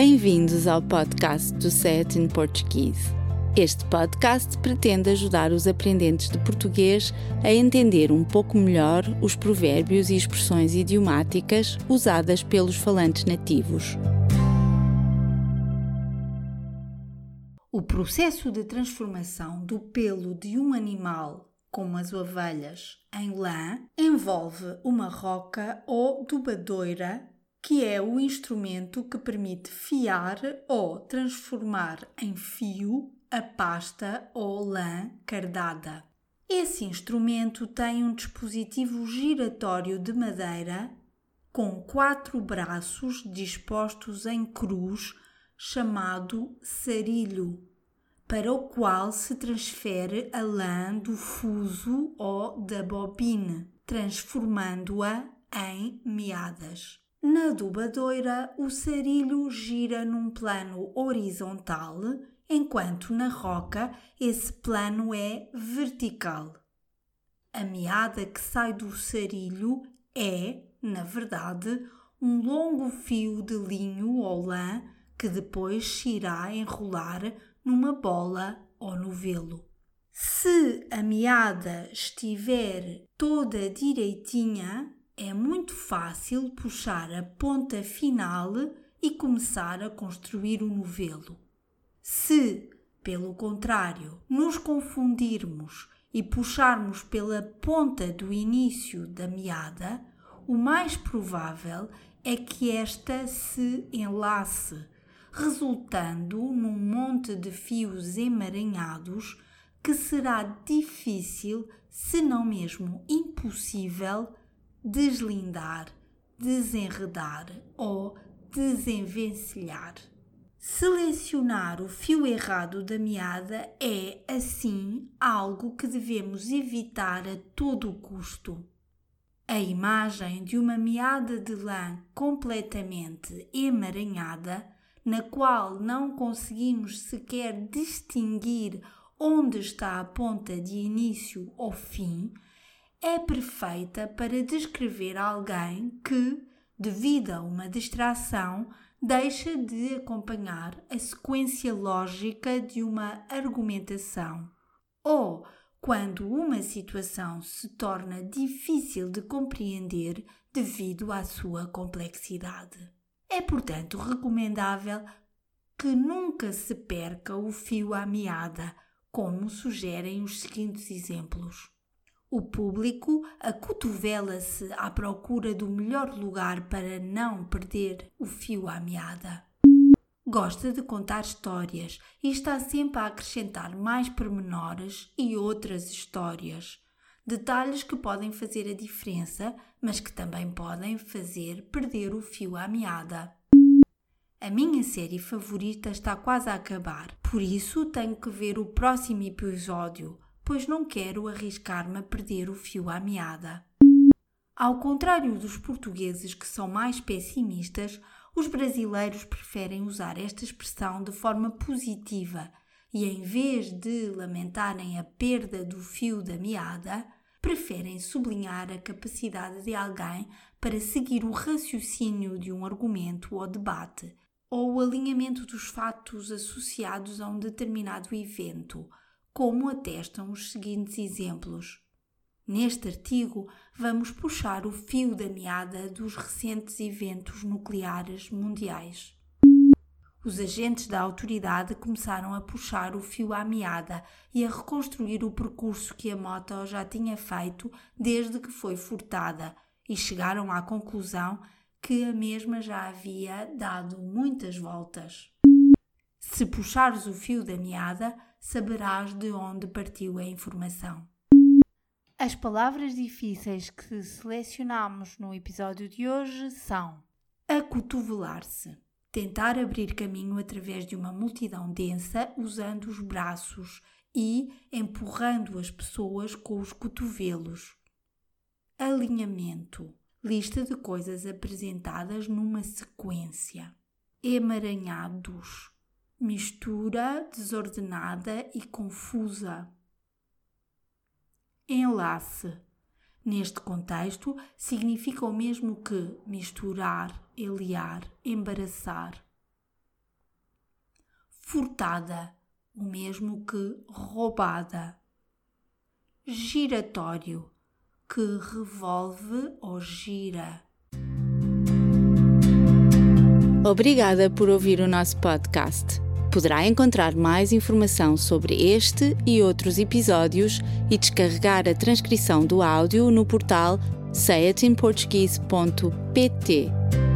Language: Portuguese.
Bem-vindos ao podcast do Set in Portuguese. Este podcast pretende ajudar os aprendentes de português a entender um pouco melhor os provérbios e expressões idiomáticas usadas pelos falantes nativos. O processo de transformação do pelo de um animal, como as ovelhas, em lã envolve uma roca ou dobadoira, que é o instrumento que permite fiar ou transformar em fio a pasta ou lã cardada. Esse instrumento tem um dispositivo giratório de madeira com quatro braços dispostos em cruz, chamado sarilho, para o qual se transfere a lã do fuso ou da bobina, transformando-a em meadas. Na dobadoira, o sarilho gira num plano horizontal enquanto na roca esse plano é vertical. A meada que sai do sarilho é, na verdade, um longo fio de linho ou lã que depois se irá enrolar numa bola ou novelo. Se a meada estiver toda direitinha, é muito fácil puxar a ponta final e começar a construir o novelo. Se, pelo contrário, nos confundirmos e puxarmos pela ponta do início da meada, o mais provável é que esta se enlace, resultando num monte de fios emaranhados que será difícil, se não mesmo impossível, deslindar, desenredar ou desenvencilhar. Selecionar o fio errado da meada é, assim, algo que devemos evitar a todo custo. A imagem de uma meada de lã completamente emaranhada, na qual não conseguimos sequer distinguir onde está a ponta de início ou fim, é perfeita para descrever alguém que, devido a uma distração, deixa de acompanhar a sequência lógica de uma argumentação. Ou quando uma situação se torna difícil de compreender devido à sua complexidade. É, portanto, recomendável que nunca se perca o fio à meada, como sugerem os seguintes exemplos. O público acotovela-se à procura do melhor lugar para não perder o fio à meada. Gosta de contar histórias e está sempre a acrescentar mais pormenores e outras histórias. Detalhes que podem fazer a diferença, mas que também podem fazer perder o fio à meada. A minha série favorita está quase a acabar, por isso tenho que ver o próximo episódio pois não quero arriscar-me a perder o fio à meada. Ao contrário dos portugueses que são mais pessimistas, os brasileiros preferem usar esta expressão de forma positiva e, em vez de lamentarem a perda do fio da meada, preferem sublinhar a capacidade de alguém para seguir o raciocínio de um argumento ou debate, ou o alinhamento dos fatos associados a um determinado evento como atestam os seguintes exemplos. Neste artigo, vamos puxar o fio da meada dos recentes eventos nucleares mundiais. Os agentes da autoridade começaram a puxar o fio à meada e a reconstruir o percurso que a moto já tinha feito desde que foi furtada e chegaram à conclusão que a mesma já havia dado muitas voltas. Se puxares o fio da meada, saberás de onde partiu a informação. As palavras difíceis que selecionamos no episódio de hoje são acotovelar-se, tentar abrir caminho através de uma multidão densa usando os braços e empurrando as pessoas com os cotovelos. Alinhamento lista de coisas apresentadas numa sequência. Emaranhados mistura desordenada e confusa. Enlace. Neste contexto, significa o mesmo que misturar, eliar, embaraçar. furtada, o mesmo que roubada. Giratório, que revolve ou gira. Obrigada por ouvir o nosso podcast. Poderá encontrar mais informação sobre este e outros episódios e descarregar a transcrição do áudio no portal sayatinportuguese.pt.